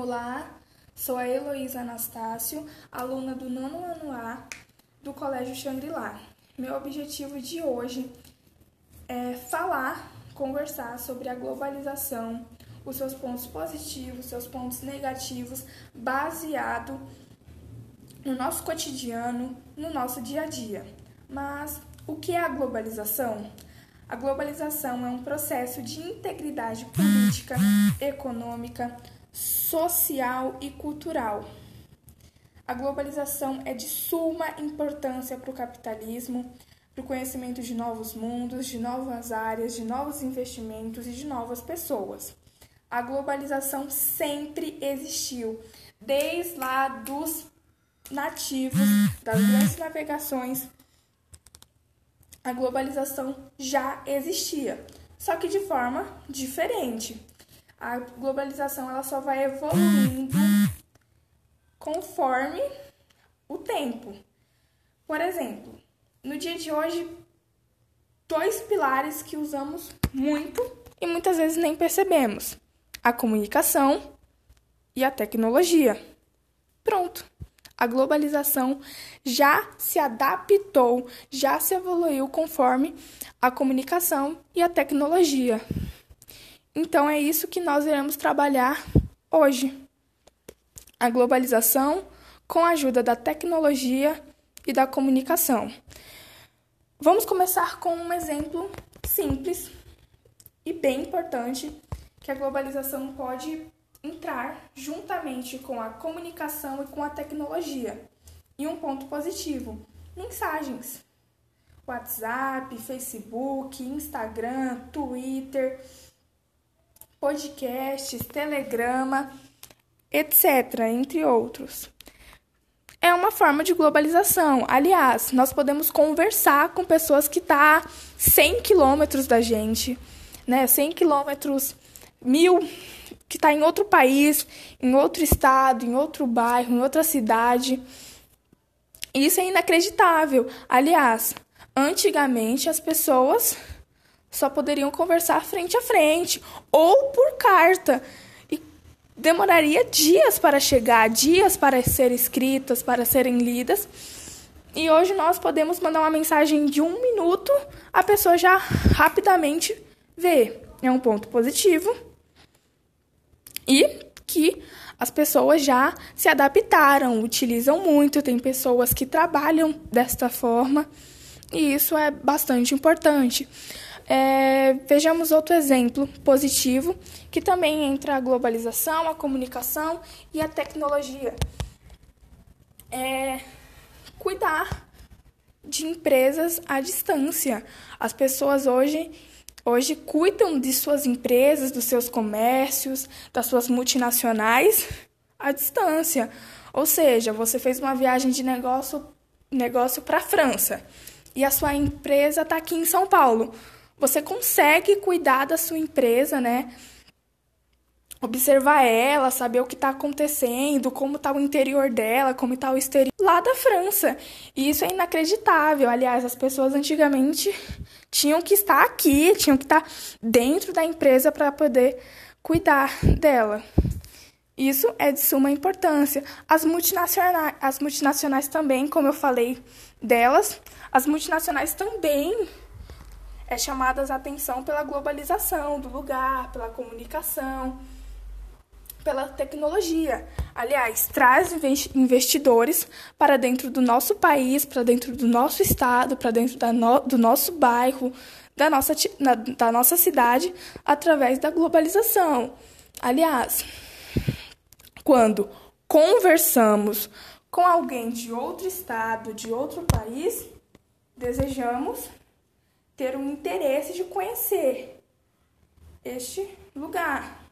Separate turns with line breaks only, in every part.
Olá, sou a Heloísa Anastácio, aluna do nono ano A do Colégio Xangri-Lá. Meu objetivo de hoje é falar, conversar sobre a globalização, os seus pontos positivos, seus pontos negativos, baseado no nosso cotidiano, no nosso dia a dia. Mas o que é a globalização? A globalização é um processo de integridade política, econômica, social e cultural. A globalização é de suma importância para o capitalismo, para o conhecimento de novos mundos, de novas áreas, de novos investimentos e de novas pessoas. A globalização sempre existiu, desde lá dos nativos, das grandes navegações a globalização já existia, só que de forma diferente. A globalização ela só vai evoluindo conforme o tempo. Por exemplo, no dia de hoje, dois pilares que usamos muito e muitas vezes nem percebemos: a comunicação e a tecnologia. Pronto a globalização já se adaptou, já se evoluiu conforme a comunicação e a tecnologia. Então é isso que nós iremos trabalhar hoje. A globalização com a ajuda da tecnologia e da comunicação. Vamos começar com um exemplo simples e bem importante que a globalização pode entrar juntamente com a comunicação e com a tecnologia. E um ponto positivo: mensagens. WhatsApp, Facebook, Instagram, Twitter, podcasts, Telegrama, etc., entre outros. É uma forma de globalização. Aliás, nós podemos conversar com pessoas que estão tá a 100 quilômetros da gente, né? 100 quilômetros, mil que está em outro país, em outro estado, em outro bairro, em outra cidade. Isso é inacreditável. Aliás, antigamente as pessoas só poderiam conversar frente a frente ou por carta. E demoraria dias para chegar, dias para ser escritas, para serem lidas. E hoje nós podemos mandar uma mensagem de um minuto, a pessoa já rapidamente vê. É um ponto positivo e que as pessoas já se adaptaram, utilizam muito, tem pessoas que trabalham desta forma e isso é bastante importante. É, vejamos outro exemplo positivo que também entra a globalização, a comunicação e a tecnologia. É cuidar de empresas à distância. As pessoas hoje hoje cuidam de suas empresas, dos seus comércios, das suas multinacionais à distância. Ou seja, você fez uma viagem de negócio, negócio para a França e a sua empresa está aqui em São Paulo. Você consegue cuidar da sua empresa, né? observar ela, saber o que está acontecendo, como está o interior dela, como está o exterior lá da França. E isso é inacreditável. Aliás, as pessoas antigamente tinham que estar aqui, tinham que estar dentro da empresa para poder cuidar dela. Isso é de suma importância. As multinacionais, as multinacionais também, como eu falei delas, as multinacionais também é chamadas a atenção pela globalização do lugar, pela comunicação pela tecnologia. Aliás, traz investidores para dentro do nosso país, para dentro do nosso estado, para dentro no, do nosso bairro, da nossa, na, da nossa cidade, através da globalização. Aliás, quando conversamos com alguém de outro estado, de outro país, desejamos ter um interesse de conhecer este lugar.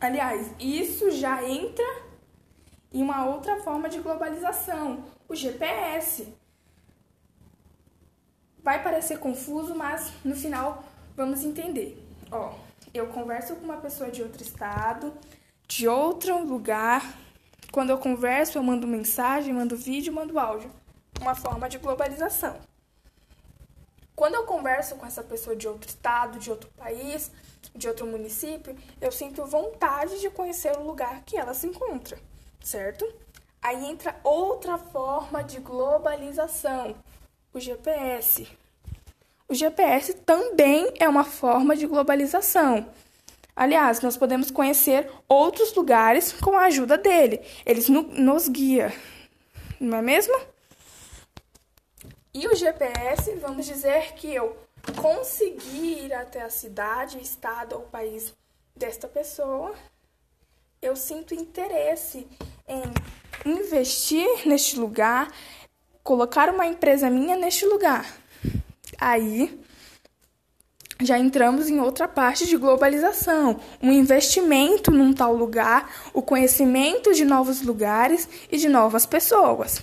Aliás, isso já entra em uma outra forma de globalização, o GPS. Vai parecer confuso, mas no final vamos entender. Ó, eu converso com uma pessoa de outro estado, de outro lugar. Quando eu converso, eu mando mensagem, mando vídeo, mando áudio. Uma forma de globalização. Quando eu converso com essa pessoa de outro estado, de outro país, de outro município, eu sinto vontade de conhecer o lugar que ela se encontra, certo? Aí entra outra forma de globalização, o GPS. O GPS também é uma forma de globalização. Aliás, nós podemos conhecer outros lugares com a ajuda dele. Eles no, nos guia, não é mesmo? E o GPS, vamos dizer que eu consegui ir até a cidade, estado ou país desta pessoa, eu sinto interesse em investir neste lugar, colocar uma empresa minha neste lugar. Aí já entramos em outra parte de globalização, um investimento num tal lugar, o conhecimento de novos lugares e de novas pessoas.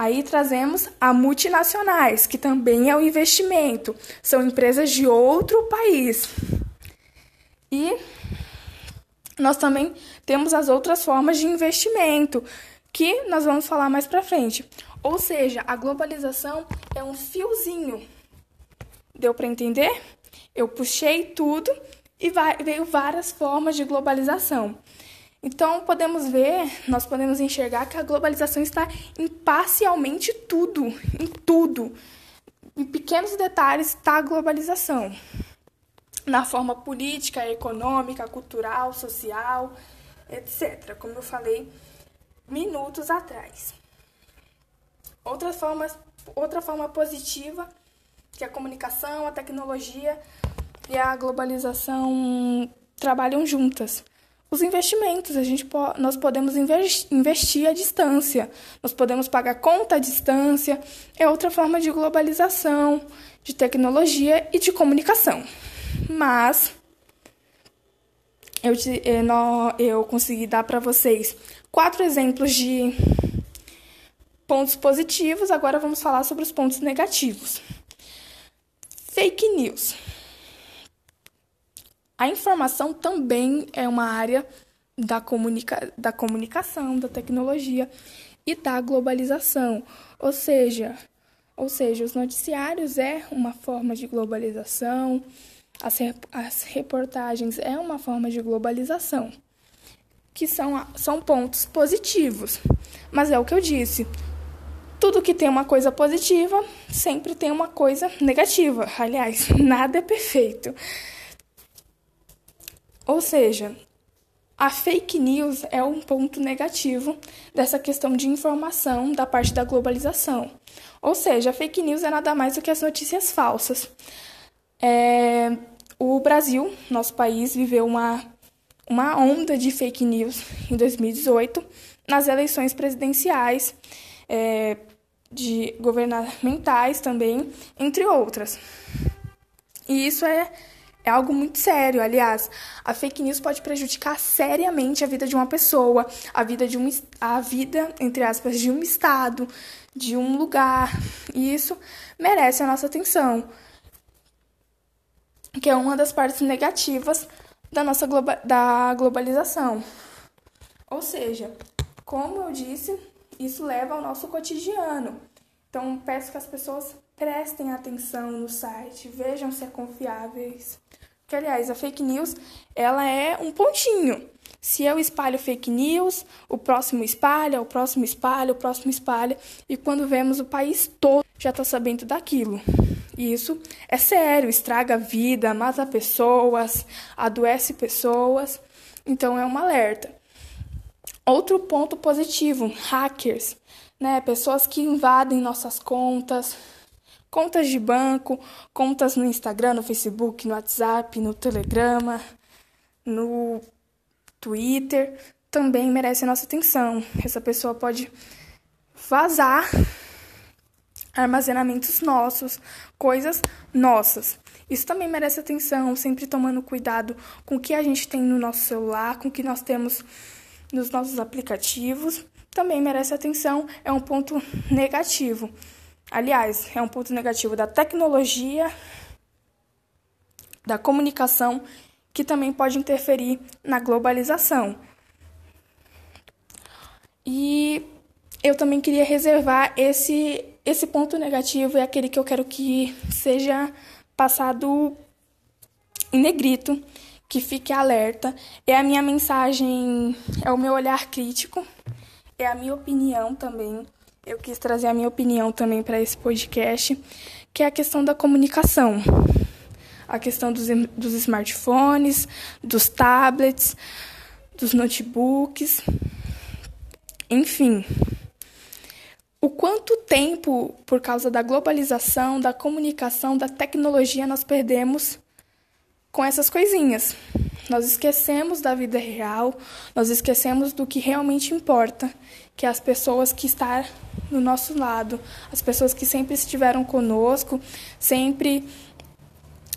Aí trazemos a multinacionais, que também é um investimento, são empresas de outro país. E nós também temos as outras formas de investimento, que nós vamos falar mais para frente. Ou seja, a globalização é um fiozinho. Deu para entender? Eu puxei tudo e veio várias formas de globalização. Então, podemos ver, nós podemos enxergar que a globalização está em parcialmente tudo, em tudo. Em pequenos detalhes está a globalização. Na forma política, econômica, cultural, social, etc. Como eu falei minutos atrás. Outra forma, outra forma positiva que a comunicação, a tecnologia e a globalização trabalham juntas. Os investimentos, a gente po nós podemos investir à distância, nós podemos pagar conta à distância, é outra forma de globalização, de tecnologia e de comunicação. Mas eu, eu, eu consegui dar para vocês quatro exemplos de pontos positivos, agora vamos falar sobre os pontos negativos. Fake news. A informação também é uma área da, comunica da comunicação, da tecnologia e da globalização. Ou seja, ou seja, os noticiários é uma forma de globalização, as, rep as reportagens é uma forma de globalização, que são, são pontos positivos. Mas é o que eu disse, tudo que tem uma coisa positiva sempre tem uma coisa negativa. Aliás, nada é perfeito. Ou seja, a fake news é um ponto negativo dessa questão de informação da parte da globalização. Ou seja, a fake news é nada mais do que as notícias falsas. É, o Brasil, nosso país, viveu uma, uma onda de fake news em 2018 nas eleições presidenciais, é, de governamentais também, entre outras. E isso é é algo muito sério, aliás. A fake news pode prejudicar seriamente a vida de uma pessoa, a vida de um a vida, entre aspas, de um estado, de um lugar. E isso merece a nossa atenção. Que é uma das partes negativas da nossa globa da globalização. Ou seja, como eu disse, isso leva ao nosso cotidiano. Então, peço que as pessoas prestem atenção no site, vejam se é confiáveis. Que, aliás, a fake news, ela é um pontinho. Se eu espalho fake news, o próximo espalha, o próximo espalha, o próximo espalha, e quando vemos o país todo já está sabendo daquilo. E isso é sério, estraga a vida, mata pessoas, adoece pessoas. Então é um alerta. Outro ponto positivo, hackers, né? Pessoas que invadem nossas contas, contas de banco, contas no Instagram, no Facebook, no WhatsApp, no Telegrama, no Twitter, também merece a nossa atenção. Essa pessoa pode vazar armazenamentos nossos, coisas nossas. Isso também merece atenção, sempre tomando cuidado com o que a gente tem no nosso celular, com o que nós temos nos nossos aplicativos. Também merece atenção, é um ponto negativo. Aliás, é um ponto negativo da tecnologia, da comunicação, que também pode interferir na globalização. E eu também queria reservar esse esse ponto negativo é aquele que eu quero que seja passado em negrito, que fique alerta. É a minha mensagem, é o meu olhar crítico, é a minha opinião também. Eu quis trazer a minha opinião também para esse podcast, que é a questão da comunicação. A questão dos, dos smartphones, dos tablets, dos notebooks, enfim o quanto tempo, por causa da globalização, da comunicação, da tecnologia, nós perdemos com essas coisinhas. Nós esquecemos da vida real, nós esquecemos do que realmente importa, que as pessoas que estão no nosso lado, as pessoas que sempre estiveram conosco, sempre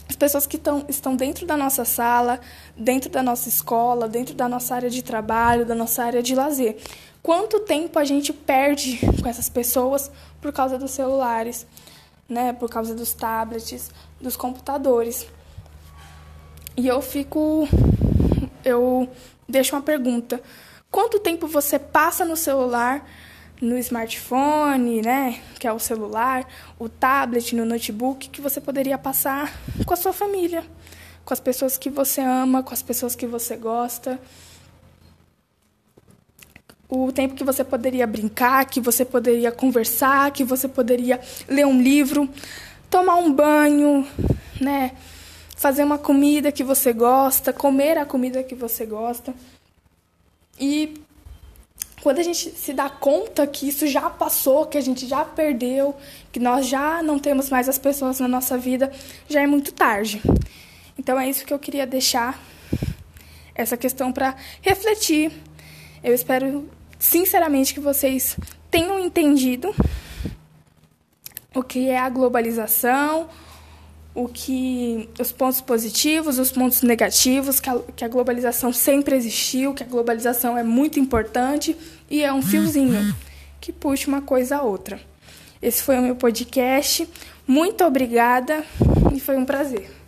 as pessoas que tão, estão dentro da nossa sala, dentro da nossa escola, dentro da nossa área de trabalho, da nossa área de lazer. Quanto tempo a gente perde com essas pessoas por causa dos celulares, né? Por causa dos tablets, dos computadores. E eu fico eu deixo uma pergunta. Quanto tempo você passa no celular, no smartphone, né, que é o celular, o tablet, no notebook, que você poderia passar com a sua família, com as pessoas que você ama, com as pessoas que você gosta? o tempo que você poderia brincar, que você poderia conversar, que você poderia ler um livro, tomar um banho, né? Fazer uma comida que você gosta, comer a comida que você gosta. E quando a gente se dá conta que isso já passou, que a gente já perdeu, que nós já não temos mais as pessoas na nossa vida, já é muito tarde. Então é isso que eu queria deixar essa questão para refletir. Eu espero sinceramente que vocês tenham entendido o que é a globalização, o que os pontos positivos, os pontos negativos, que a, que a globalização sempre existiu, que a globalização é muito importante e é um fiozinho que puxa uma coisa a outra. Esse foi o meu podcast. Muito obrigada e foi um prazer.